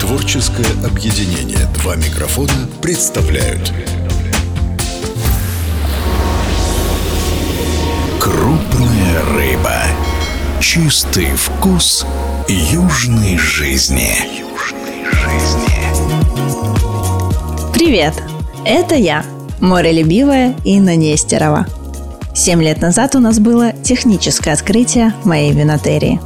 Творческое объединение «Два микрофона» представляют Крупная рыба. Чистый вкус южной жизни. Привет! Это я, морелюбивая Инна Нестерова. Семь лет назад у нас было техническое открытие моей винотерии.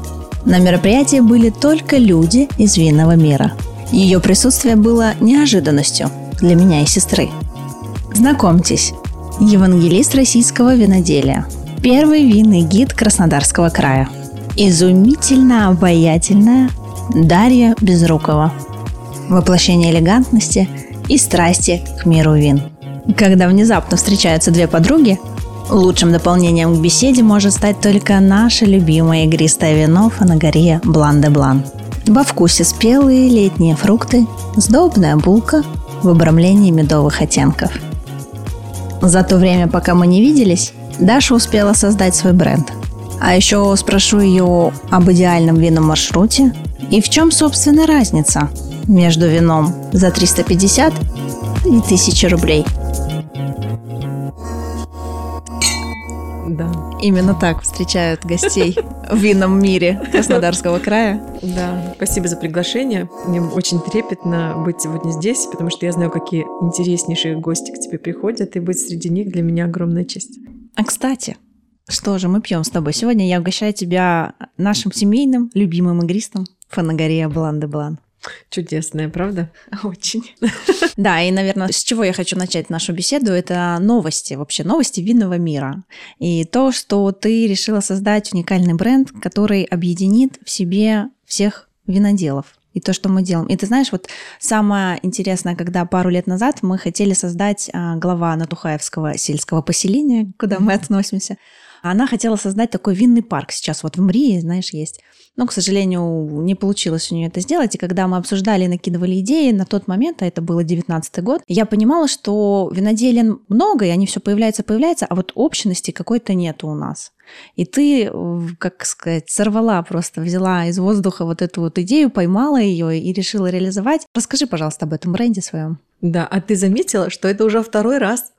На мероприятии были только люди из винного мира. Ее присутствие было неожиданностью для меня и сестры. Знакомьтесь, евангелист российского виноделия, первый винный гид Краснодарского края, изумительно обаятельная Дарья Безрукова, воплощение элегантности и страсти к миру вин. Когда внезапно встречаются две подруги, лучшим дополнением к беседе может стать только наше любимое игристое вино Фанагория Блан де Блан. Во вкусе спелые летние фрукты, сдобная булка в обрамлении медовых оттенков. За то время, пока мы не виделись, Даша успела создать свой бренд. А еще спрошу ее об идеальном винном маршруте и в чем, собственно, разница между вином за 350 и 1000 рублей. Да, Именно так встречают гостей в винном мире Краснодарского края. да. Спасибо за приглашение. Мне очень трепетно быть сегодня здесь, потому что я знаю, какие интереснейшие гости к тебе приходят, и быть среди них для меня огромная честь. А кстати, что же мы пьем с тобой? Сегодня я угощаю тебя нашим семейным любимым игристом Фанагория Блан де Блан. Чудесная, правда? Очень. Да, и, наверное, с чего я хочу начать нашу беседу, это новости, вообще новости винного мира. И то, что ты решила создать уникальный бренд, который объединит в себе всех виноделов. И то, что мы делаем. И ты знаешь, вот самое интересное, когда пару лет назад мы хотели создать а, глава Натухаевского сельского поселения, куда мы относимся, она хотела создать такой винный парк. Сейчас вот в Мрии, знаешь, есть. Но, к сожалению, не получилось у нее это сделать. И когда мы обсуждали и накидывали идеи, на тот момент, а это было 19 год, я понимала, что виноделин много, и они все появляются, появляются, а вот общности какой-то нету у нас. И ты, э, как сказать, сорвала просто, взяла из воздуха вот эту вот идею, поймала ее и решила реализовать. Расскажи, пожалуйста, об этом бренде своем. Да, а ты заметила, что это уже второй раз?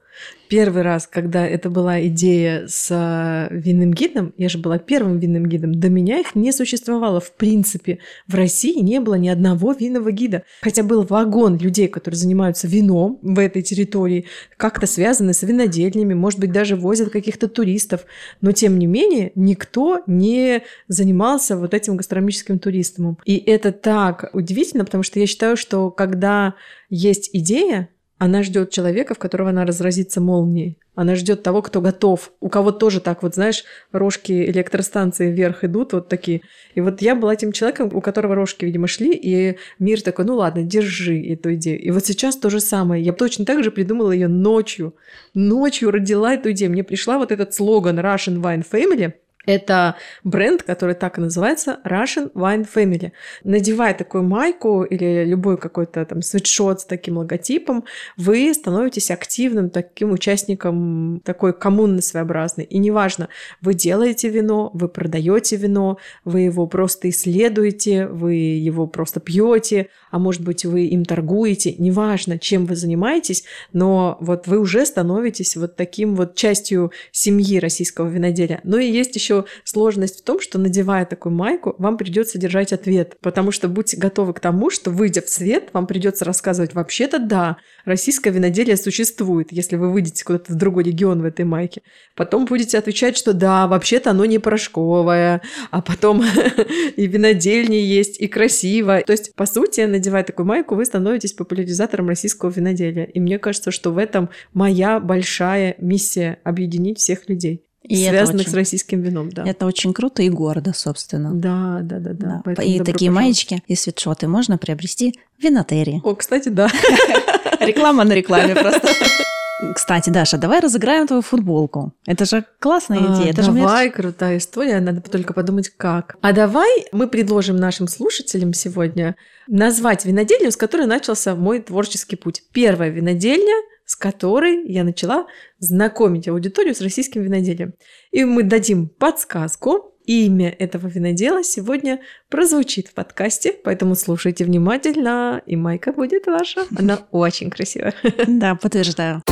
Первый раз, когда это была идея с э, винным гидом, я же была первым винным гидом, до меня их не существовало. В принципе, в России не было ни одного винного гида. Хотя был вагон людей, которые занимаются вином в этой территории, как-то связаны с винодельнями, может быть, даже возят каких-то туристов. Но, тем не менее, никто не занимался вот этим гастрономическим туристом. И это так удивительно, потому что я считаю, что когда есть идея, она ждет человека, в которого она разразится молнией. Она ждет того, кто готов. У кого тоже так вот, знаешь, рожки электростанции вверх идут, вот такие. И вот я была тем человеком, у которого рожки, видимо, шли, и мир такой, ну ладно, держи эту идею. И вот сейчас то же самое. Я точно так же придумала ее ночью. Ночью родила эту идею. Мне пришла вот этот слоган Russian Wine Family – это бренд, который так и называется Russian Wine Family. Надевая такую майку или любой какой-то там свитшот с таким логотипом, вы становитесь активным таким участником такой коммуны своеобразной. И неважно, вы делаете вино, вы продаете вино, вы его просто исследуете, вы его просто пьете, а может быть вы им торгуете, неважно, чем вы занимаетесь, но вот вы уже становитесь вот таким вот частью семьи российского виноделия. Ну и есть еще сложность в том, что надевая такую майку, вам придется держать ответ, потому что будьте готовы к тому, что выйдя в свет, вам придется рассказывать, вообще-то да, российское виноделие существует, если вы выйдете куда-то в другой регион в этой майке. Потом будете отвечать, что да, вообще-то оно не порошковое, а потом и винодельни есть, и красиво. То есть, по сути, надевая такую майку, вы становитесь популяризатором российского виноделия. И мне кажется, что в этом моя большая миссия — объединить всех людей. И связанных очень- с российским вином, да. Это очень круто и гордо, собственно. Да, да, да, да. Да. И такие пожаловать. маечки и свитшоты можно приобрести в винотерии. О, кстати, да. Реклама на рекламе просто. Кстати, Даша, давай разыграем твою футболку. Это же классная идея. А, это же давай, крутая история, надо только подумать, как. А давай мы предложим нашим слушателям сегодня назвать винодельню, с которой начался мой творческий путь. Первая винодельня, с которой я начала знакомить аудиторию с российским виноделием. И мы дадим подсказку, имя этого винодела сегодня прозвучит в подкасте, поэтому слушайте внимательно, и майка будет ваша. Она очень красивая. Да, подтверждаю.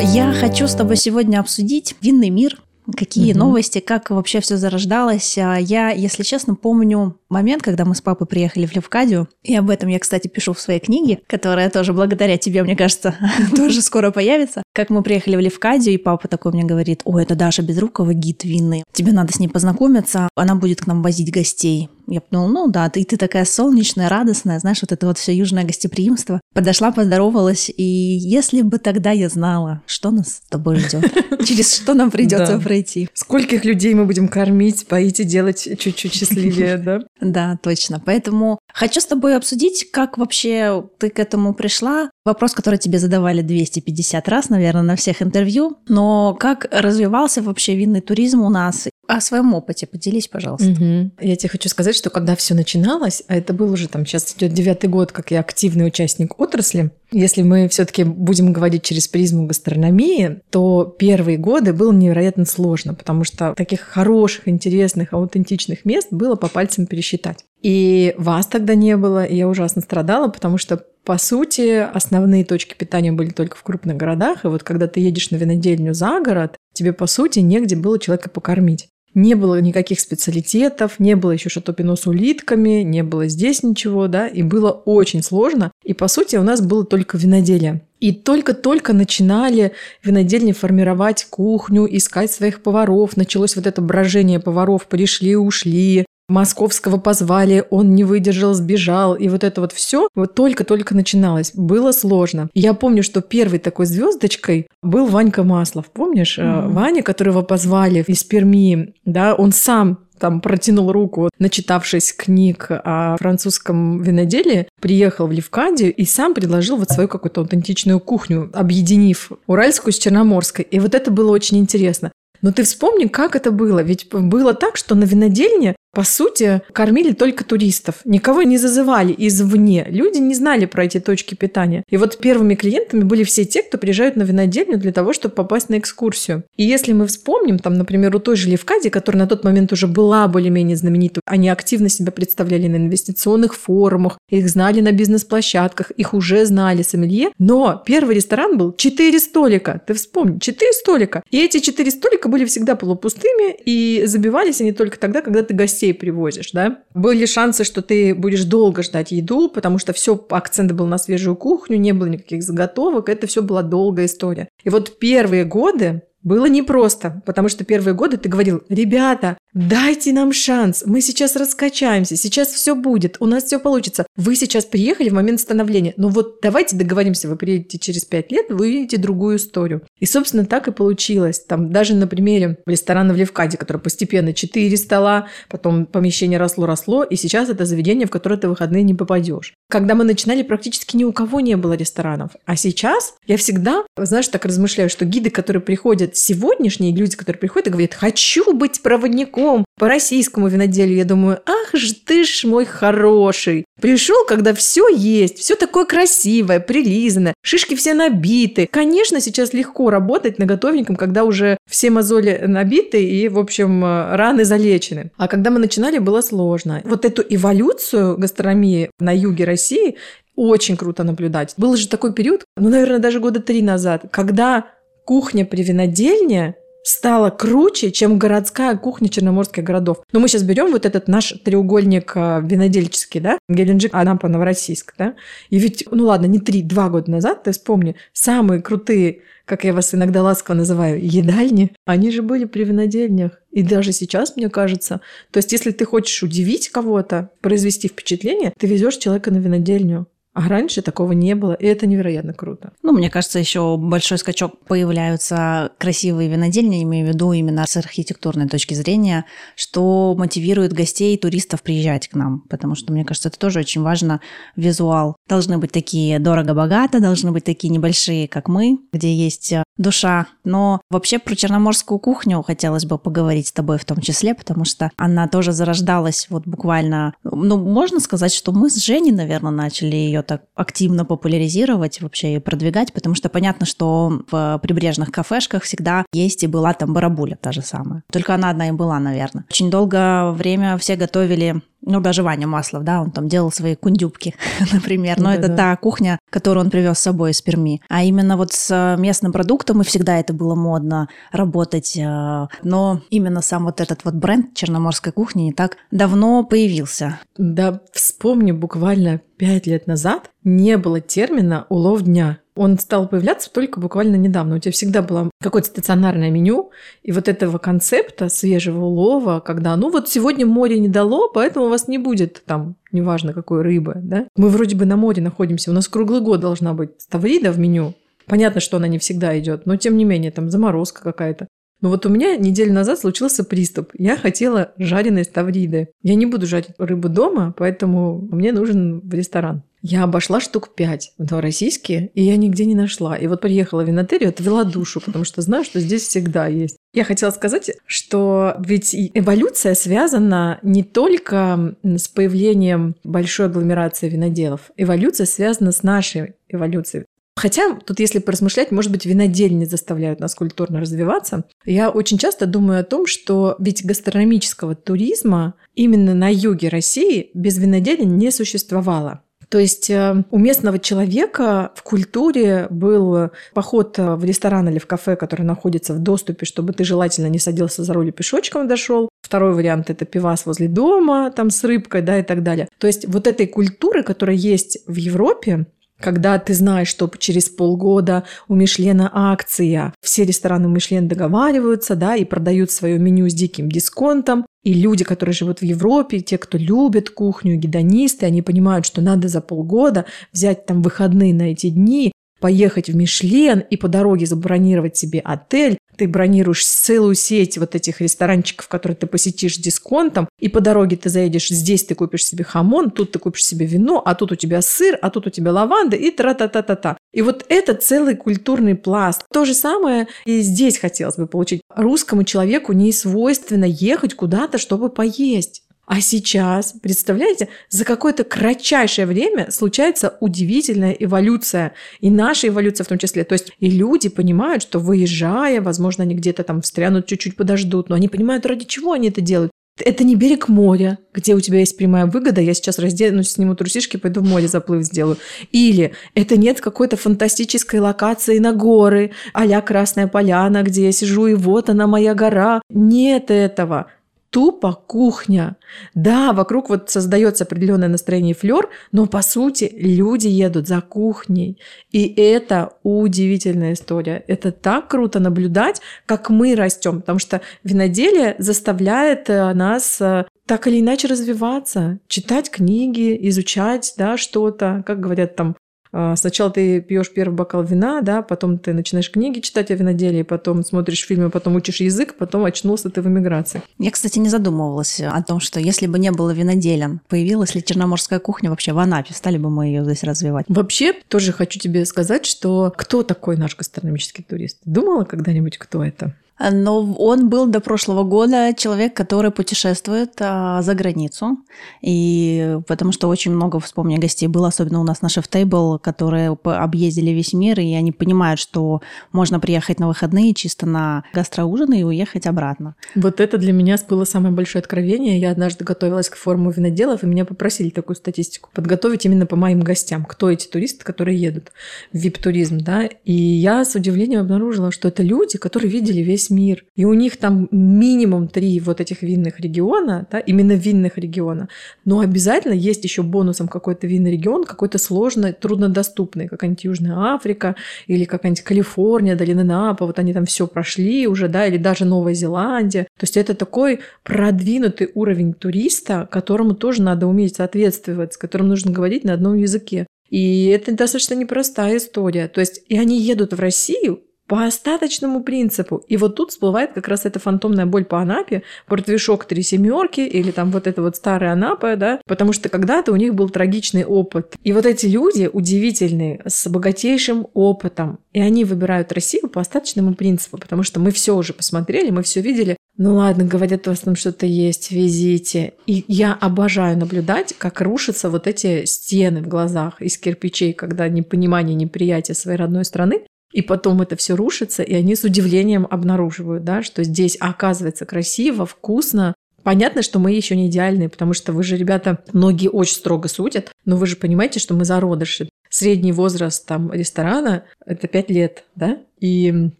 Я хочу с тобой сегодня обсудить винный мир, Какие угу. новости, как вообще все зарождалось? А я, если честно, помню момент, когда мы с папой приехали в Левкадию, и об этом я, кстати, пишу в своей книге, которая тоже благодаря тебе, мне кажется, тоже скоро появится. Как мы приехали в Левкадию, и папа такой мне говорит, о, это Даша Безрукова, гид винный. Тебе надо с ней познакомиться, она будет к нам возить гостей. Я подумала, ну да, ты, ты такая солнечная, радостная, знаешь, вот это вот все южное гостеприимство. Подошла, поздоровалась, и если бы тогда я знала, что нас с тобой ждет, через что нам придется пройти. Скольких людей мы будем кормить, поить и делать чуть-чуть счастливее, да? Да, точно. Поэтому хочу с тобой обсудить, как вообще ты к этому пришла. Вопрос, который тебе задавали 250 раз, наверное, на всех интервью. Но как развивался вообще винный туризм у нас? О своем опыте поделись, пожалуйста. Угу. Я тебе хочу сказать, что когда все начиналось, а это был уже там сейчас идет девятый год, как я активный участник отрасли, если мы все-таки будем говорить через призму гастрономии, то первые годы было невероятно сложно, потому что таких хороших, интересных, аутентичных мест было по пальцам пересчитать. И вас тогда не было, и я ужасно страдала, потому что по сути, основные точки питания были только в крупных городах, и вот когда ты едешь на винодельню за город, тебе, по сути, негде было человека покормить. Не было никаких специалитетов, не было еще шатопино с улитками, не было здесь ничего, да, и было очень сложно. И, по сути, у нас было только виноделие. И только-только начинали винодельни формировать кухню, искать своих поваров. Началось вот это брожение поваров, пришли, ушли. Московского позвали, он не выдержал, сбежал, и вот это вот все вот только-только начиналось. Было сложно. Я помню, что первой такой звездочкой был Ванька Маслов. Помнишь? Mm-hmm. Ваня, которого позвали из Перми, да, он сам там протянул руку, начитавшись книг о французском виноделии, приехал в Левкадию и сам предложил вот свою какую-то аутентичную кухню, объединив уральскую с черноморской. И вот это было очень интересно. Но ты вспомни, как это было. Ведь было так, что на винодельне по сути, кормили только туристов. Никого не зазывали извне. Люди не знали про эти точки питания. И вот первыми клиентами были все те, кто приезжают на винодельню для того, чтобы попасть на экскурсию. И если мы вспомним, там, например, у той же Левкади, которая на тот момент уже была более-менее знаменитой, они активно себя представляли на инвестиционных форумах, их знали на бизнес-площадках, их уже знали сомелье. Но первый ресторан был 4 столика. Ты вспомни, 4 столика. И эти 4 столика были всегда полупустыми, и забивались они только тогда, когда ты гостей гостей привозишь, да? Были шансы, что ты будешь долго ждать еду, потому что все акцент был на свежую кухню, не было никаких заготовок, это все была долгая история. И вот первые годы было непросто, потому что первые годы ты говорил, ребята, дайте нам шанс, мы сейчас раскачаемся, сейчас все будет, у нас все получится. Вы сейчас приехали в момент становления, но вот давайте договоримся, вы приедете через пять лет, вы увидите другую историю. И, собственно, так и получилось. Там даже на примере ресторана в Левкаде, который постепенно 4 стола, потом помещение росло-росло, и сейчас это заведение, в которое ты в выходные не попадешь. Когда мы начинали, практически ни у кого не было ресторанов. А сейчас я всегда, знаешь, так размышляю, что гиды, которые приходят приходят сегодняшние люди, которые приходят и говорят, хочу быть проводником по российскому виноделию. Я думаю, ах ж ты ж мой хороший. Пришел, когда все есть, все такое красивое, прилизанное, шишки все набиты. Конечно, сейчас легко работать на готовником, когда уже все мозоли набиты и, в общем, раны залечены. А когда мы начинали, было сложно. Вот эту эволюцию гастрономии на юге России очень круто наблюдать. Был же такой период, ну, наверное, даже года три назад, когда кухня при винодельне стала круче, чем городская кухня черноморских городов. Но мы сейчас берем вот этот наш треугольник а, винодельческий, да, Геленджик, Анапа, Новороссийск, да, и ведь, ну ладно, не три, два года назад, ты вспомни, самые крутые, как я вас иногда ласково называю, едальни, они же были при винодельнях. И даже сейчас, мне кажется, то есть если ты хочешь удивить кого-то, произвести впечатление, ты везешь человека на винодельню. А раньше такого не было, и это невероятно круто. Ну, мне кажется, еще большой скачок появляются красивые винодельни, имею в виду именно с архитектурной точки зрения, что мотивирует гостей, туристов приезжать к нам, потому что, мне кажется, это тоже очень важно, визуал. Должны быть такие дорого-богато, должны быть такие небольшие, как мы, где есть душа. Но вообще про черноморскую кухню хотелось бы поговорить с тобой в том числе, потому что она тоже зарождалась вот буквально... Ну, можно сказать, что мы с Женей, наверное, начали ее так активно популяризировать вообще и продвигать, потому что понятно, что в прибрежных кафешках всегда есть и была там барабуля та же самая. Только она одна и была, наверное. Очень долгое время все готовили ну, даже Ваня Маслов, да, он там делал свои кундюбки, например. Но да, это да. та кухня, которую он привез с собой из Перми. А именно вот с местным продуктом, и всегда это было модно работать. Э, но именно сам вот этот вот бренд черноморской кухни не так давно появился. Да, вспомню, буквально пять лет назад не было термина «улов дня». Он стал появляться только буквально недавно. У тебя всегда было какое-то стационарное меню, и вот этого концепта свежего улова, когда, ну вот сегодня море не дало, поэтому у вас не будет там, неважно какой рыбы, да? Мы вроде бы на море находимся, у нас круглый год должна быть ставрида в меню, Понятно, что она не всегда идет, но тем не менее, там заморозка какая-то. Но вот у меня неделю назад случился приступ. Я хотела жареные ставриды. Я не буду жарить рыбу дома, поэтому мне нужен в ресторан. Я обошла штук пять, два российские, и я нигде не нашла. И вот приехала в винотерию, отвела душу, потому что знаю, что здесь всегда есть. Я хотела сказать, что ведь эволюция связана не только с появлением большой агломерации виноделов. Эволюция связана с нашей эволюцией. Хотя тут, если поразмышлять, может быть, винодельни заставляют нас культурно развиваться. Я очень часто думаю о том, что ведь гастрономического туризма именно на юге России без винодельни не существовало. То есть э, у местного человека в культуре был поход в ресторан или в кафе, который находится в доступе, чтобы ты желательно не садился за руль и пешочком дошел. Второй вариант – это пивас возле дома, там с рыбкой, да, и так далее. То есть вот этой культуры, которая есть в Европе, когда ты знаешь, что через полгода у Мишлена акция, все рестораны Мишлен договариваются, да, и продают свое меню с диким дисконтом, и люди, которые живут в Европе, те, кто любит кухню, гедонисты, они понимают, что надо за полгода взять там выходные на эти дни, поехать в Мишлен и по дороге забронировать себе отель, ты бронируешь целую сеть вот этих ресторанчиков, которые ты посетишь с дисконтом, и по дороге ты заедешь, здесь ты купишь себе хамон, тут ты купишь себе вино, а тут у тебя сыр, а тут у тебя лаванда и тра-та-та-та-та. И вот это целый культурный пласт. То же самое и здесь хотелось бы получить. Русскому человеку не свойственно ехать куда-то, чтобы поесть. А сейчас, представляете, за какое-то кратчайшее время случается удивительная эволюция. И наша эволюция в том числе. То есть и люди понимают, что выезжая, возможно, они где-то там встрянут, чуть-чуть подождут, но они понимают, ради чего они это делают. Это не берег моря, где у тебя есть прямая выгода, я сейчас разденусь, сниму трусишки, пойду в море заплыв сделаю. Или это нет какой-то фантастической локации на горы, а Красная Поляна, где я сижу, и вот она моя гора. Нет этого тупо кухня. Да, вокруг вот создается определенное настроение флер, но по сути люди едут за кухней. И это удивительная история. Это так круто наблюдать, как мы растем, потому что виноделие заставляет э, нас э, так или иначе развиваться, читать книги, изучать да, что-то, как говорят там сначала ты пьешь первый бокал вина, да, потом ты начинаешь книги читать о виноделии, потом смотришь фильмы, потом учишь язык, потом очнулся ты в эмиграции. Я, кстати, не задумывалась о том, что если бы не было виноделен, появилась ли черноморская кухня вообще в Анапе, стали бы мы ее здесь развивать? Вообще, тоже хочу тебе сказать, что кто такой наш гастрономический турист? Думала когда-нибудь, кто это? Но он был до прошлого года человек, который путешествует а, за границу. И потому что очень много, вспомни, гостей было, особенно у нас на Table, которые объездили весь мир, и они понимают, что можно приехать на выходные чисто на гастроужин и уехать обратно. Вот это для меня было самое большое откровение. Я однажды готовилась к форуму виноделов, и меня попросили такую статистику подготовить именно по моим гостям. Кто эти туристы, которые едут в вип-туризм, да? И я с удивлением обнаружила, что это люди, которые видели весь мир. И у них там минимум три вот этих винных региона, да, именно винных региона. Но обязательно есть еще бонусом какой-то винный регион, какой-то сложный, труднодоступный, какая-нибудь Южная Африка или какая-нибудь Калифорния, долина Напа, вот они там все прошли уже, да, или даже Новая Зеландия. То есть это такой продвинутый уровень туриста, которому тоже надо уметь соответствовать, с которым нужно говорить на одном языке. И это достаточно непростая история. То есть и они едут в Россию по остаточному принципу. И вот тут всплывает как раз эта фантомная боль по Анапе, портвишок три семерки или там вот это вот старая Анапа, да, потому что когда-то у них был трагичный опыт. И вот эти люди удивительные, с богатейшим опытом, и они выбирают Россию по остаточному принципу, потому что мы все уже посмотрели, мы все видели, ну ладно, говорят, у вас там что-то есть, везите. И я обожаю наблюдать, как рушатся вот эти стены в глазах из кирпичей, когда непонимание, неприятие своей родной страны. И потом это все рушится, и они с удивлением обнаруживают, да, что здесь оказывается красиво, вкусно. Понятно, что мы еще не идеальные, потому что вы же, ребята, многие очень строго судят, но вы же понимаете, что мы зародыши. Средний возраст там ресторана – это 5 лет, да? И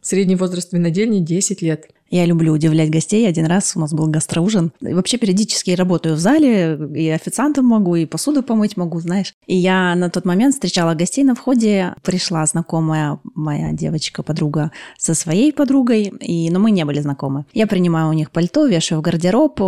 средний возраст винодельни – 10 лет. Я люблю удивлять гостей. Один раз у нас был гастроужин. И вообще периодически работаю в зале, и официантом могу, и посуду помыть могу, знаешь. И я на тот момент встречала гостей на входе. Пришла знакомая моя девочка, подруга со своей подругой, и, но мы не были знакомы. Я принимаю у них пальто, вешаю в гардероб.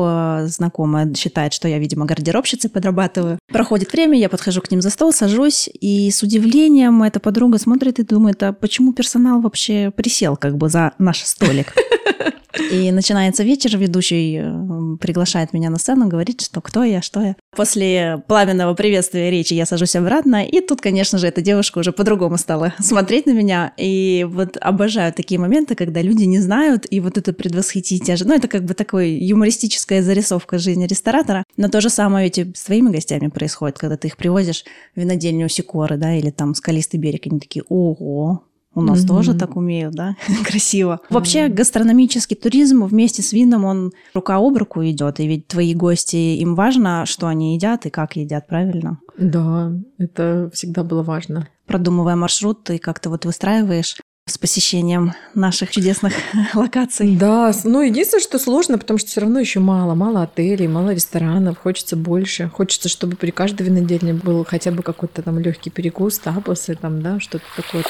Знакомая считает, что я, видимо, гардеробщицей подрабатываю. Проходит время, я подхожу к ним за стол, сажусь, и с удивлением эта подруга смотрит и думает, а почему персонал вообще присел как бы за наш столик? И начинается вечер, ведущий э, приглашает меня на сцену, говорит, что кто я, что я. После пламенного приветствия речи я сажусь обратно, и тут, конечно же, эта девушка уже по-другому стала смотреть на меня. И вот обожаю такие моменты, когда люди не знают, и вот это предвосхитить. Ну, это как бы такой юмористическая зарисовка жизни ресторатора. Но то же самое ведь и с твоими гостями происходит, когда ты их привозишь в винодельню Сикоры, да, или там скалистый берег, они такие, ого, у нас mm-hmm. тоже так умеют, да? Красиво. Вообще гастрономический туризм вместе с вином, он рука об руку идет. И ведь твои гости, им важно, что они едят и как едят, правильно? Да, это всегда было важно. Продумывая маршрут, ты как-то вот выстраиваешь с посещением наших чудесных локаций. Да, ну единственное, что сложно, потому что все равно еще мало, мало отелей, мало ресторанов, хочется больше, хочется, чтобы при каждой винодельне был хотя бы какой-то там легкий перекус, тапосы, там, да, что-то такое.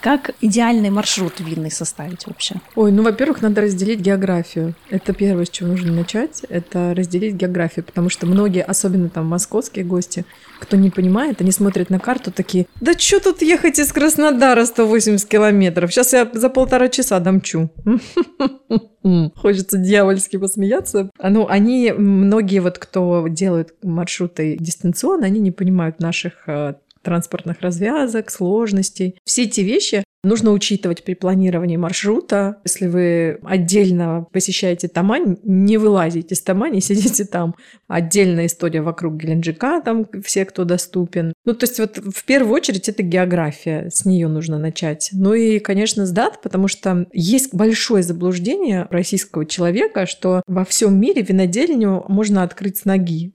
Как идеальный маршрут винный составить вообще? Ой, ну, во-первых, надо разделить географию. Это первое, с чего нужно начать, это разделить географию, потому что многие, особенно там московские гости, кто не понимает, они смотрят на карту такие, да что тут ехать из Краснодара 180 километров? Сейчас я за полтора часа домчу. Хочется дьявольски посмеяться. Ну, они, многие вот, кто делают маршруты дистанционно, они не понимают наших э, транспортных развязок, сложностей. Все эти вещи нужно учитывать при планировании маршрута. Если вы отдельно посещаете Тамань, не вылазите из Тамани, сидите там. Отдельная история вокруг Геленджика, там все, кто доступен. Ну, то есть вот в первую очередь это география, с нее нужно начать. Ну и, конечно, с дат, потому что есть большое заблуждение российского человека, что во всем мире винодельню можно открыть с ноги.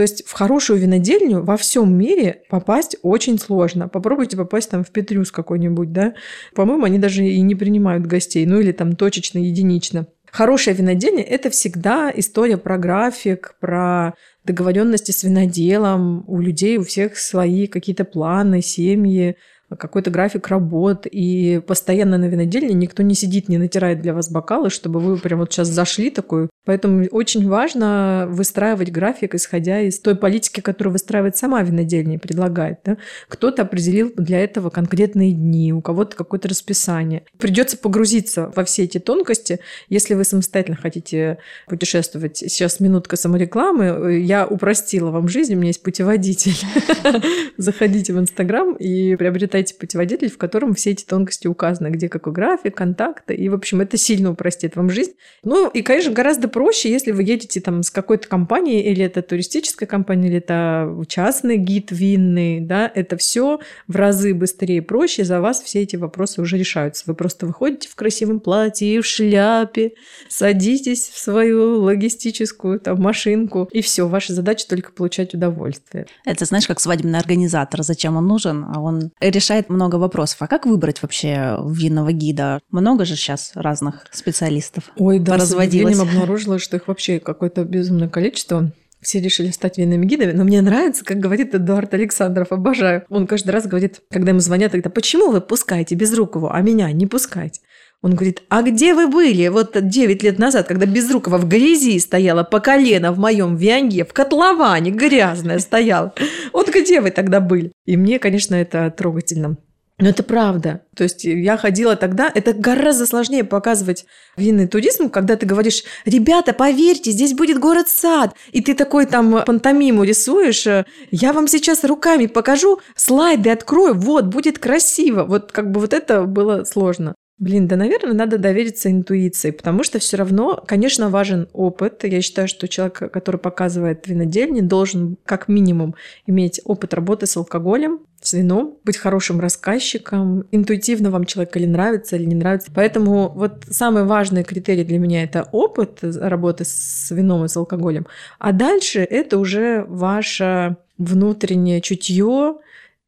То есть в хорошую винодельню во всем мире попасть очень сложно. Попробуйте попасть там в Петрюс какой-нибудь, да. По-моему, они даже и не принимают гостей, ну или там точечно, единично. Хорошая винодельня – это всегда история про график, про договоренности с виноделом. У людей у всех свои какие-то планы, семьи, какой-то график работ, и постоянно на винодельне никто не сидит, не натирает для вас бокалы, чтобы вы прям вот сейчас зашли такой. Поэтому очень важно выстраивать график, исходя из той политики, которую выстраивает сама винодельня и предлагает. Да? Кто-то определил для этого конкретные дни, у кого-то какое-то расписание. Придется погрузиться во все эти тонкости, если вы самостоятельно хотите путешествовать. Сейчас минутка саморекламы. Я упростила вам жизнь, у меня есть путеводитель. Заходите в Инстаграм и приобретайте путеводитель, в котором все эти тонкости указаны, где какой график, контакты, и, в общем, это сильно упростит вам жизнь. Ну, и, конечно, гораздо проще, если вы едете там с какой-то компанией, или это туристическая компания, или это частный гид винный, да, это все в разы быстрее и проще, за вас все эти вопросы уже решаются. Вы просто выходите в красивом платье в шляпе, садитесь в свою логистическую там машинку, и все, ваша задача только получать удовольствие. Это знаешь, как свадебный организатор, зачем он нужен? А он решает решает много вопросов. А как выбрать вообще винного гида? Много же сейчас разных специалистов Ой, да, разводилось. с обнаружила, что их вообще какое-то безумное количество. Все решили стать винными гидами, но мне нравится, как говорит Эдуард Александров, обожаю. Он каждый раз говорит, когда ему звонят, тогда почему вы пускаете Безрукову, а меня не пускать? Он говорит, а где вы были вот 9 лет назад, когда Безрукова в грязи стояла по колено в моем вианге, в котловане грязная стояла? Вот где вы тогда были? И мне, конечно, это трогательно. Но это правда. То есть я ходила тогда, это гораздо сложнее показывать винный туризм, когда ты говоришь, ребята, поверьте, здесь будет город-сад, и ты такой там пантомиму рисуешь, я вам сейчас руками покажу, слайды открою, вот, будет красиво. Вот как бы вот это было сложно. Блин, да, наверное, надо довериться интуиции, потому что все равно, конечно, важен опыт. Я считаю, что человек, который показывает винодельни, должен как минимум иметь опыт работы с алкоголем, с вином, быть хорошим рассказчиком, интуитивно вам человек или нравится, или не нравится. Поэтому вот самый важный критерий для меня это опыт работы с вином и с алкоголем. А дальше это уже ваше внутреннее чутье,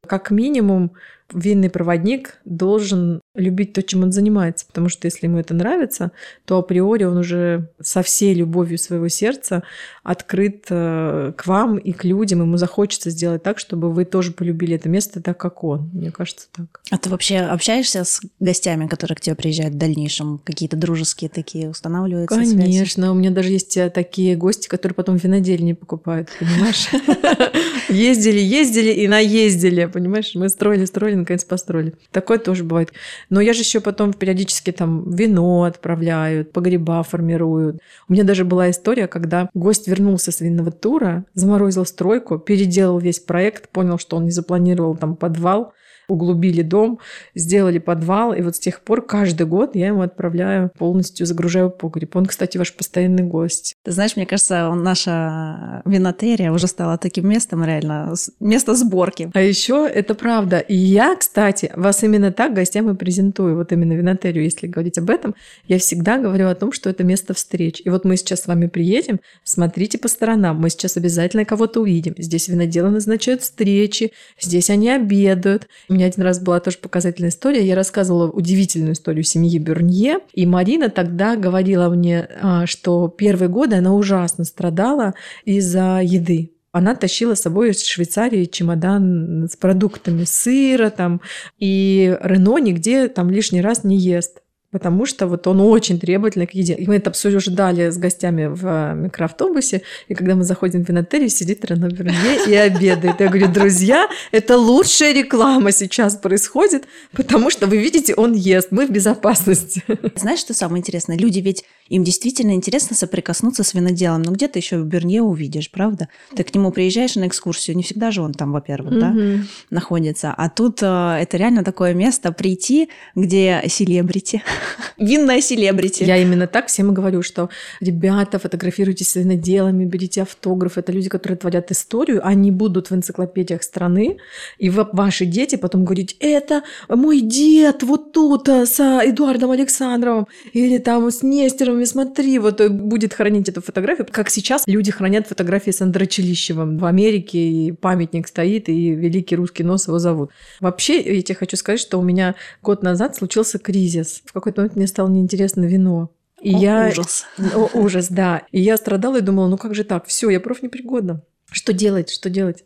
как минимум винный проводник должен любить то, чем он занимается, потому что если ему это нравится, то априори он уже со всей любовью своего сердца открыт э, к вам и к людям, ему захочется сделать так, чтобы вы тоже полюбили это место так, как он. Мне кажется, так. А ты вообще общаешься с гостями, которые к тебе приезжают в дальнейшем? Какие-то дружеские такие устанавливаются Конечно, связи? у меня даже есть э, такие гости, которые потом винодельни покупают, понимаешь? Ездили, ездили и наездили, понимаешь? Мы строили, строили, наконец построили. Такое тоже бывает. Но я же еще потом периодически там вино отправляют, погреба формируют. У меня даже была история, когда гость вернулся с винного тура, заморозил стройку, переделал весь проект, понял, что он не запланировал там подвал, углубили дом, сделали подвал, и вот с тех пор каждый год я ему отправляю, полностью загружаю погреб. Он, кстати, ваш постоянный гость. Ты знаешь, мне кажется, наша винотерия уже стала таким местом реально, место сборки. А еще это правда. И я, кстати, вас именно так гостям и презентую, вот именно винотерию, если говорить об этом, я всегда говорю о том, что это место встреч. И вот мы сейчас с вами приедем, смотрите по сторонам, мы сейчас обязательно кого-то увидим. Здесь виноделы назначают встречи, здесь они обедают. У меня один раз была тоже показательная история. Я рассказывала удивительную историю семьи Бернье. И Марина тогда говорила мне, а, что первые годы она ужасно страдала из-за еды она тащила с собой из Швейцарии чемодан с продуктами сыра там, и Рено нигде там лишний раз не ест потому что вот он очень требовательный к еде. И мы это обсуждали с гостями в э, микроавтобусе, и когда мы заходим в винотерию, сидит Рено Бернье и обедает. Я говорю, друзья, это лучшая реклама сейчас происходит, потому что вы видите, он ест, мы в безопасности. Знаешь, что самое интересное? Люди ведь, им действительно интересно соприкоснуться с виноделом, но где-то еще в Берне увидишь, правда? Ты к нему приезжаешь на экскурсию, не всегда же он там, во-первых, да, находится. А тут э, это реально такое место прийти, где селебрити, Винная селебрити. Я именно так всем и говорю, что ребята, фотографируйтесь с виноделами, берите автограф. Это люди, которые творят историю, они будут в энциклопедиях страны, и ваши дети потом говорить, это мой дед вот тут э, с Эдуардом Александровым, или там с Нестером, и смотри, вот э, будет хранить эту фотографию, как сейчас люди хранят фотографии с Андрочелищевым в Америке, и памятник стоит, и великий русский нос его зовут. Вообще, я тебе хочу сказать, что у меня год назад случился кризис. В какой какой-то момент мне стало неинтересно вино. И О, я... Ужас. О, ужас, да. И я страдала и думала, ну как же так? Все, я профнепригодна. Что делать? Что делать?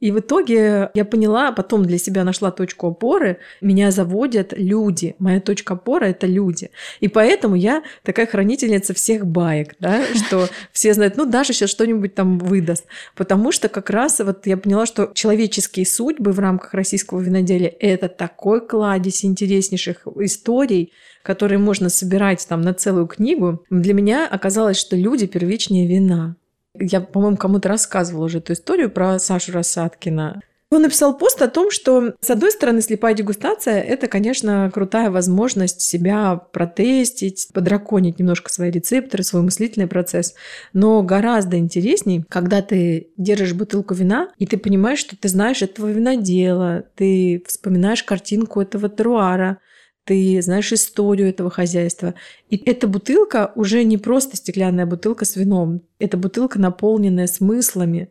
И в итоге я поняла, потом для себя нашла точку опоры. Меня заводят люди. Моя точка опоры – это люди. И поэтому я такая хранительница всех баек, да, что все знают, ну, Даша сейчас что-нибудь там выдаст. Потому что как раз вот я поняла, что человеческие судьбы в рамках российского виноделия – это такой кладезь интереснейших историй, которые можно собирать там на целую книгу, для меня оказалось, что люди первичнее вина. Я, по-моему, кому-то рассказывала уже эту историю про Сашу Рассадкина. Он написал пост о том, что, с одной стороны, слепая дегустация – это, конечно, крутая возможность себя протестить, подраконить немножко свои рецепторы, свой мыслительный процесс. Но гораздо интересней, когда ты держишь бутылку вина, и ты понимаешь, что ты знаешь этого винодела, ты вспоминаешь картинку этого теруара, ты знаешь историю этого хозяйства. И эта бутылка уже не просто стеклянная бутылка с вином, это бутылка, наполненная смыслами.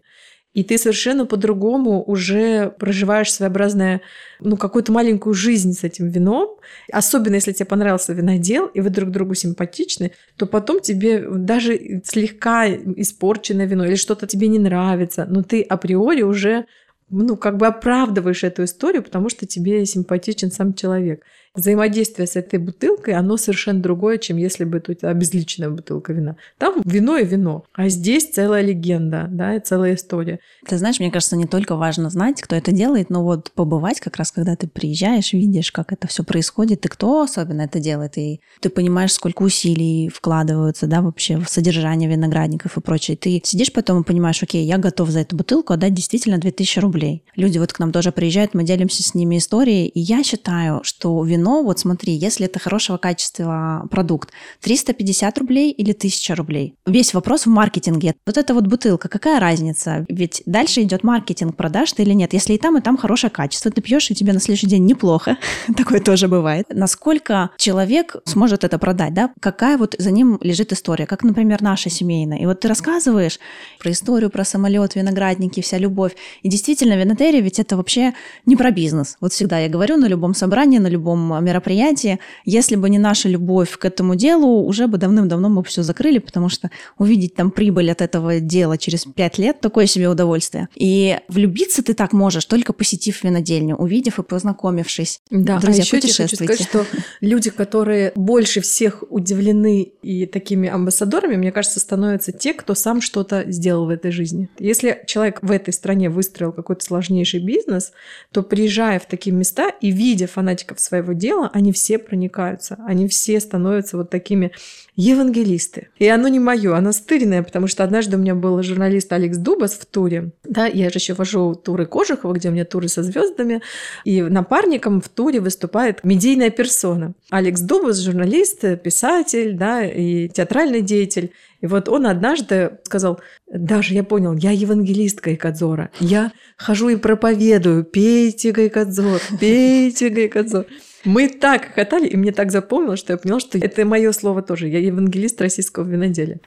И ты совершенно по-другому уже проживаешь своеобразное, ну, какую-то маленькую жизнь с этим вином. Особенно, если тебе понравился винодел, и вы друг другу симпатичны, то потом тебе даже слегка испорченное вино или что-то тебе не нравится, но ты априори уже ну, как бы оправдываешь эту историю, потому что тебе симпатичен сам человек. Взаимодействие с этой бутылкой, оно совершенно другое, чем если бы тут обезличенная бутылка вина. Там вино и вино, а здесь целая легенда, да, и целая история. Ты знаешь, мне кажется, не только важно знать, кто это делает, но вот побывать как раз, когда ты приезжаешь, видишь, как это все происходит, и кто особенно это делает, и ты понимаешь, сколько усилий вкладываются, да, вообще в содержание виноградников и прочее. Ты сидишь потом и понимаешь, окей, я готов за эту бутылку отдать действительно 2000 рублей. Люди вот к нам тоже приезжают, мы делимся с ними историей, и я считаю, что вино, вот смотри, если это хорошего качества продукт, 350 рублей или 1000 рублей. Весь вопрос в маркетинге. Вот эта вот бутылка, какая разница? Ведь дальше идет маркетинг, продаж ты или нет. Если и там, и там хорошее качество, ты пьешь, и тебе на следующий день неплохо. Такое тоже бывает. Насколько человек сможет это продать, да? Какая вот за ним лежит история, как, например, наша семейная. И вот ты рассказываешь про историю, про самолет, виноградники, вся любовь. И действительно, винотерия ведь это вообще не про бизнес. Вот всегда я говорю на любом собрании, на любом мероприятии, если бы не наша любовь к этому делу, уже бы давным-давно мы все закрыли, потому что увидеть там прибыль от этого дела через пять лет – такое себе удовольствие. И влюбиться ты так можешь, только посетив винодельню, увидев и познакомившись. Да, Друзья, а еще я хочу сказать, что люди, которые больше всех удивлены и такими амбассадорами, мне кажется, становятся те, кто сам что-то сделал в этой жизни. Если человек в этой стране выстроил какой-то сложнейший бизнес, то приезжая в такие места и видя фанатиков своего дела, они все проникаются, они все становятся вот такими евангелисты. И оно не мое, оно стыренное, потому что однажды у меня был журналист Алекс Дубас в туре. Да, я же еще вожу туры Кожухова, где у меня туры со звездами. И напарником в туре выступает медийная персона. Алекс Дубас, журналист, писатель, да, и театральный деятель. И вот он однажды сказал, даже я понял, я евангелист Гайкадзора. Я хожу и проповедую, пейте Гайкадзор, пейте Гайкадзор. Мы так хохотали, и мне так запомнилось, что я поняла, что это мое слово тоже. Я евангелист российского виноделия.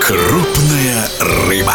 Крупная рыба.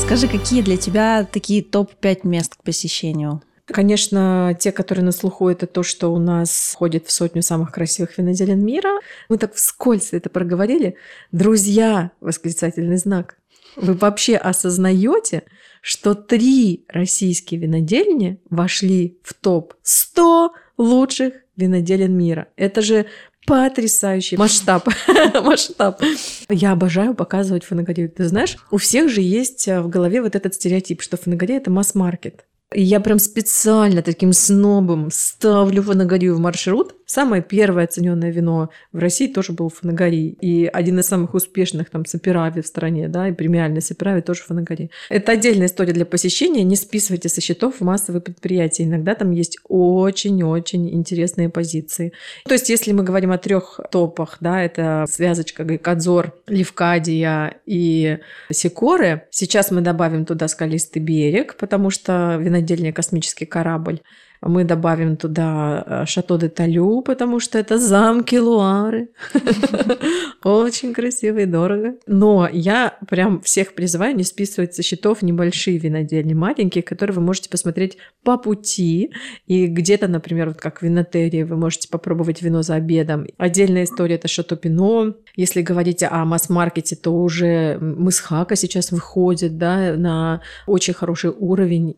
Скажи, какие для тебя такие топ-5 мест к посещению? Конечно, те, которые на слуху, это то, что у нас входит в сотню самых красивых виноделин мира. Мы так вскользь это проговорили. Друзья, восклицательный знак. Вы вообще осознаете, что три российские винодельни вошли в топ-100 лучших виноделин мира. Это же потрясающий масштаб. масштаб. Я обожаю показывать фанагорию. Ты знаешь, у всех же есть в голове вот этот стереотип, что фанагория – это масс-маркет. Я прям специально таким снобом ставлю фанагорию в маршрут. Самое первое оцененное вино в России тоже был фанагори. И один из самых успешных там саперави в стране, да, и премиальный саперави тоже фанагори. Это отдельная история для посещения. Не списывайте со счетов массовые предприятия. Иногда там есть очень-очень интересные позиции. То есть, если мы говорим о трех топах, да, это связочка Гайкадзор, Левкадия и Секоры. Сейчас мы добавим туда скалистый берег, потому что вино отдельный космический корабль. Мы добавим туда э, Шато де Талю, потому что это замки Луары. Очень красиво и дорого. Но я прям всех призываю не списывать со счетов небольшие винодельни, маленькие, которые вы можете посмотреть по пути. И где-то, например, вот как винотерии, вы можете попробовать вино за обедом. Отдельная история – это Шато Пино. Если говорить о масс-маркете, то уже Мысхака сейчас выходит да, на очень хороший уровень.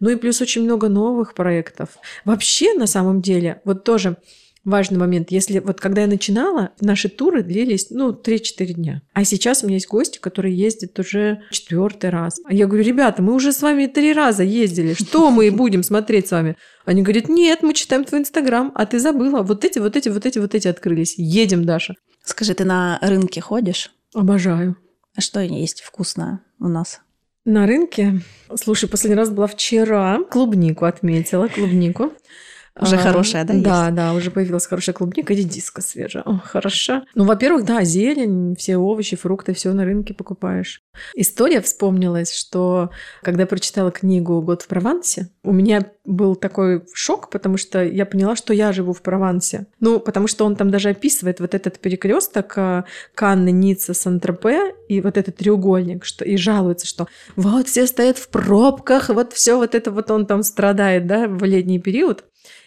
Ну и плюс очень много новых проектов проектов. Вообще, на самом деле, вот тоже важный момент. Если вот когда я начинала, наши туры длились, ну, 3-4 дня. А сейчас у меня есть гости, которые ездят уже четвертый раз. А я говорю, ребята, мы уже с вами три раза ездили. Что мы будем смотреть с вами? Они говорят, нет, мы читаем твой инстаграм, а ты забыла. Вот эти, вот эти, вот эти, вот эти открылись. Едем, Даша. Скажи, ты на рынке ходишь? Обожаю. А что есть вкусное у нас? На рынке? Слушай, последний раз была вчера. Клубнику отметила, клубнику. Уже а, хорошая, да? Да, есть? да, уже появилась хорошая клубника, редиска свежая. О, хороша. Ну, во-первых, да, зелень, все овощи, фрукты, все на рынке покупаешь. История вспомнилась, что когда прочитала книгу «Год в Провансе», у меня был такой шок, потому что я поняла, что я живу в Провансе. Ну, потому что он там даже описывает вот этот перекресток э, Канны, Ницца, Сан-Тропе и вот этот треугольник, что и жалуется, что вот все стоят в пробках, вот все вот это вот он там страдает, да, в летний период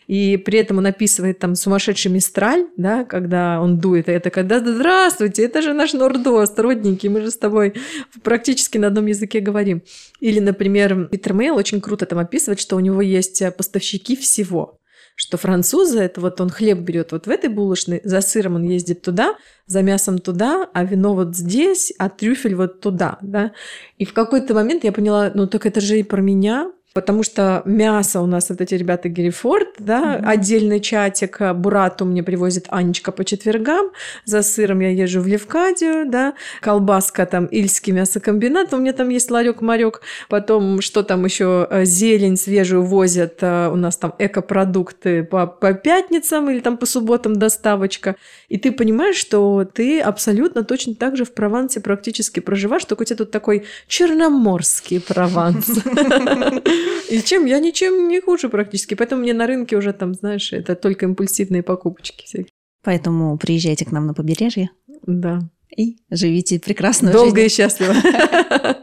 и при этом он описывает там сумасшедший мистраль, да, когда он дует, и это когда «Здравствуйте, это же наш Нордост, родненький, мы же с тобой практически на одном языке говорим». Или, например, Питер Мейл очень круто там описывает, что у него есть поставщики всего. что французы, это вот он хлеб берет вот в этой булочной, за сыром он ездит туда, за мясом туда, а вино вот здесь, а трюфель вот туда, да. И в какой-то момент я поняла, ну так это же и про меня, потому что мясо у нас вот эти ребята Герифорд, да, mm-hmm. отдельный чатик, а, Бурату мне привозит Анечка по четвергам, за сыром я езжу в Левкадию, да, колбаска там Ильский мясокомбинат, у меня там есть ларек марек потом что там еще э, зелень свежую возят, э, у нас там экопродукты по, по пятницам или там по субботам доставочка, и ты понимаешь, что ты абсолютно точно так же в Провансе практически проживаешь, только у тебя тут такой черноморский Прованс. И чем? Я ничем не хуже практически. Поэтому мне на рынке уже там, знаешь, это только импульсивные покупочки всякие. Поэтому приезжайте к нам на побережье. Да. И живите прекрасно. Долго и счастливо.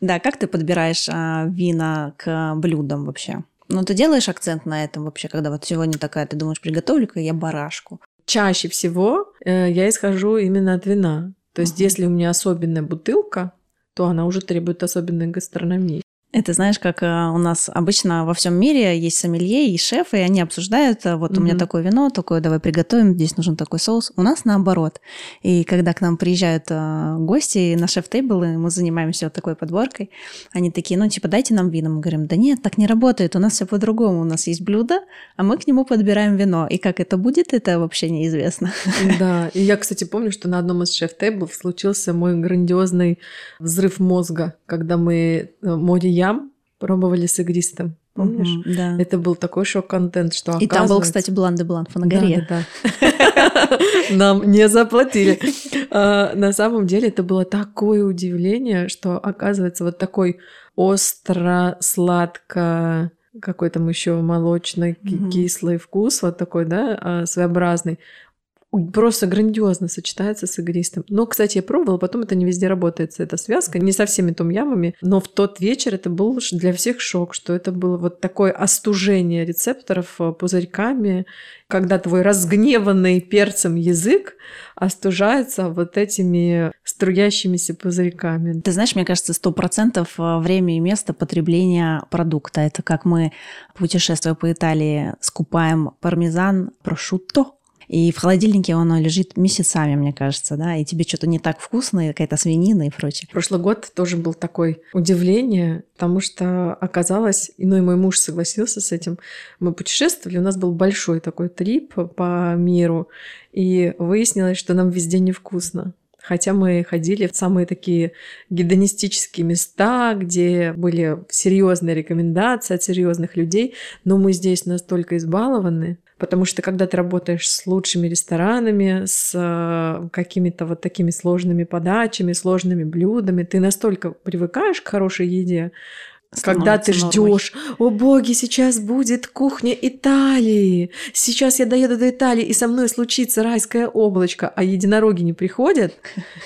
Да, как ты подбираешь а, вина к блюдам вообще? Ну, ты делаешь акцент на этом вообще, когда вот сегодня такая, ты думаешь, приготовлю-ка я барашку. Чаще всего э, я исхожу именно от вина. То есть, uh-huh. если у меня особенная бутылка, то она уже требует особенной гастрономии. Это знаешь, как э, у нас обычно во всем мире есть сомелье и шефы, и они обсуждают, э, вот mm-hmm. у меня такое вино, такое давай приготовим, здесь нужен такой соус. У нас наоборот. И когда к нам приезжают э, гости на шеф-тейблы, мы занимаемся вот такой подборкой, они такие, ну типа дайте нам вино. Мы говорим, да нет, так не работает, у нас все по-другому. У нас есть блюдо, а мы к нему подбираем вино. И как это будет, это вообще неизвестно. Да, и я, кстати, помню, что на одном из шеф-тейблов случился мой грандиозный взрыв мозга, когда мы море ям пробовали с игристым. Помнишь? Mm-hmm, да. Это был такой шок-контент, что И там был, кстати, Блан де Блан на горе. Да, да, Нам не заплатили. А, на самом деле это было такое удивление, что оказывается вот такой остро-сладко какой там еще молочный, кислый вкус, вот такой, да, а, своеобразный просто грандиозно сочетается с игристым. Но, кстати, я пробовала, потом это не везде работает, эта связка, не со всеми том-ямами, но в тот вечер это был для всех шок, что это было вот такое остужение рецепторов э, пузырьками, когда твой разгневанный перцем язык остужается вот этими струящимися пузырьками. Ты знаешь, мне кажется, сто процентов э, время и место потребления продукта. Это как мы, путешествуя по Италии, скупаем пармезан, прошутто, и в холодильнике оно лежит месяцами, мне кажется, да, и тебе что-то не так вкусно, какая-то свинина и прочее. Прошлый год тоже был такой удивление, потому что оказалось, и ну и мой муж согласился с этим, мы путешествовали, у нас был большой такой трип по миру, и выяснилось, что нам везде невкусно. Хотя мы ходили в самые такие гедонистические места, где были серьезные рекомендации от серьезных людей, но мы здесь настолько избалованы, потому что когда ты работаешь с лучшими ресторанами, с э, какими-то вот такими сложными подачами, сложными блюдами, ты настолько привыкаешь к хорошей еде, когда ты ждешь, о боги, сейчас будет кухня Италии, сейчас я доеду до Италии, и со мной случится райское облачко, а единороги не приходят.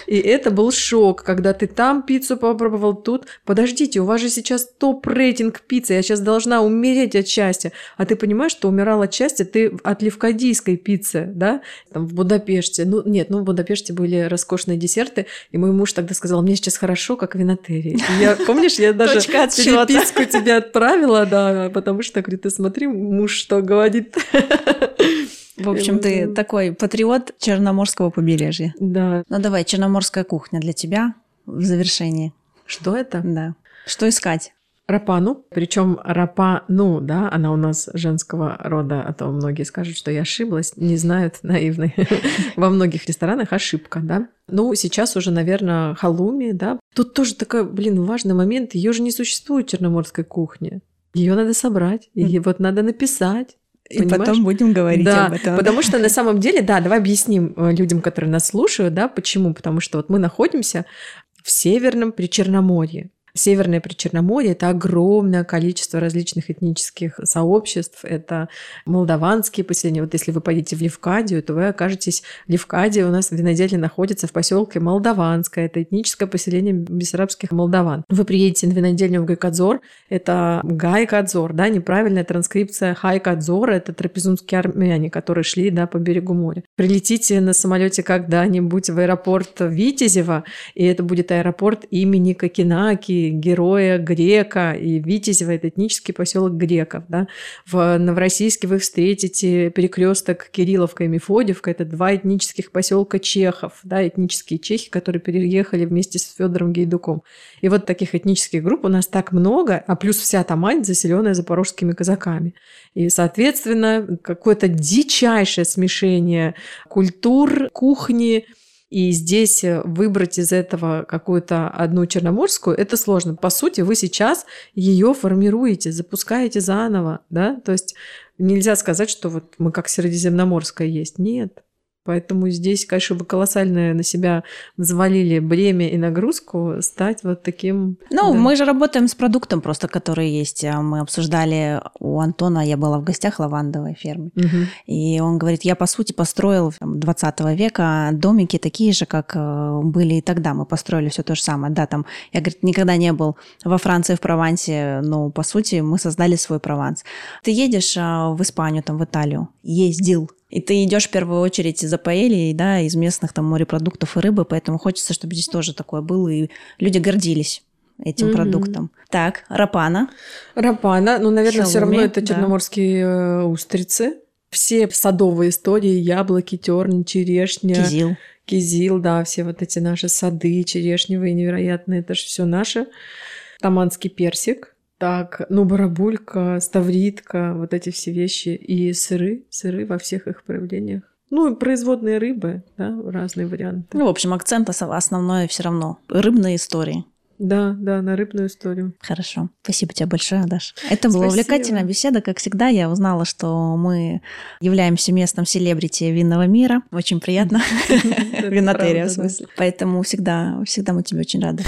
И это был шок, когда ты там пиццу попробовал, тут. Подождите, у вас же сейчас топ-рейтинг пиццы, я сейчас должна умереть от счастья. А ты понимаешь, что умирал от счастья ты от левкадийской пиццы, да? Там в Будапеште. Ну, нет, ну в Будапеште были роскошные десерты, и мой муж тогда сказал, мне сейчас хорошо, как в Винотерии. Я, помнишь, я даже переписку тебе отправила, да, потому что, говорит, ты смотри, муж что говорит. В общем, ты такой патриот Черноморского побережья. Да. Ну давай, черноморская кухня для тебя в завершении. Что это? Да. Что искать? Рапану. Причем рапану, да, она у нас женского рода, а то многие скажут, что я ошиблась, не знают наивные. Во многих ресторанах ошибка, да. Ну, сейчас уже, наверное, халуми, да. Тут тоже такой, блин, важный момент. Ее же не существует черноморской кухни. Ее надо собрать, и вот надо написать. И Понимаешь? потом будем говорить да, об этом. Потому что на самом деле, да, давай объясним э, людям, которые нас слушают, да, почему. Потому что вот мы находимся в Северном Причерноморье. Северное Причерноморье – это огромное количество различных этнических сообществ. Это молдаванские поселения. Вот если вы поедете в Левкадию, то вы окажетесь... Левкадия у нас в виноделе находится в поселке Молдаванское. Это этническое поселение бессарабских молдаван. Вы приедете на винодельню в Гайкадзор. Это Гайкадзор, да, неправильная транскрипция Хайкадзора. Это трапезунские армяне, которые шли, да, по берегу моря. Прилетите на самолете когда-нибудь в аэропорт Витязева, и это будет аэропорт имени Кокенаки, героя Грека и Витязева, это этнический поселок Греков. Да? В Новороссийске вы встретите перекресток Кирилловка и Мефодьевка, это два этнических поселка чехов, да, этнические чехи, которые переехали вместе с Федором Гейдуком. И вот таких этнических групп у нас так много, а плюс вся Тамань заселенная запорожскими казаками. И, соответственно, какое-то дичайшее смешение культур, кухни, и здесь э, выбрать из этого какую-то одну черноморскую, это сложно. По сути, вы сейчас ее формируете, запускаете заново, да, то есть нельзя сказать, что вот мы как Средиземноморская есть. Нет. Поэтому здесь, конечно, вы колоссальное на себя взвалили бремя и нагрузку стать вот таким... Ну, да. мы же работаем с продуктом просто, который есть. А мы обсуждали у Антона, я была в гостях лавандовой фермы, угу. и он говорит, я, по сути, построил 20 века домики такие же, как э, были и тогда. Мы построили все то же самое. Да, там, я, говорит, никогда не был во Франции, в Провансе, но, по сути, мы создали свой Прованс. Ты едешь а, в Испанию, там, в Италию, ездил и ты идешь в первую очередь за паэльей, да, из местных там морепродуктов и рыбы, поэтому хочется, чтобы здесь тоже такое было, и люди гордились этим mm-hmm. продуктом. Так, рапана. Рапана, ну, наверное, все равно это черноморские да. устрицы. Все садовые истории, яблоки, терн, черешня. Кизил. Кизил, да, все вот эти наши сады черешневые невероятные, это же все наше. Таманский персик. Так, ну, барабулька, ставритка, вот эти все вещи. И сыры, сыры во всех их проявлениях. Ну, производные рыбы, да, разные варианты. Ну, в общем, акцент основной все равно. Рыбные истории. Да, да, на рыбную историю. Хорошо. Спасибо тебе большое, Даш. Это была увлекательная беседа. Как всегда, я узнала, что мы являемся местом селебрити винного мира. Очень приятно. Винотерия, в смысле. Поэтому всегда, всегда мы тебе очень рады.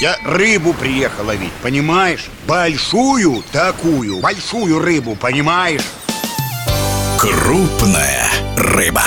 Я рыбу приехал ловить, понимаешь? Большую такую, большую рыбу, понимаешь? Крупная рыба.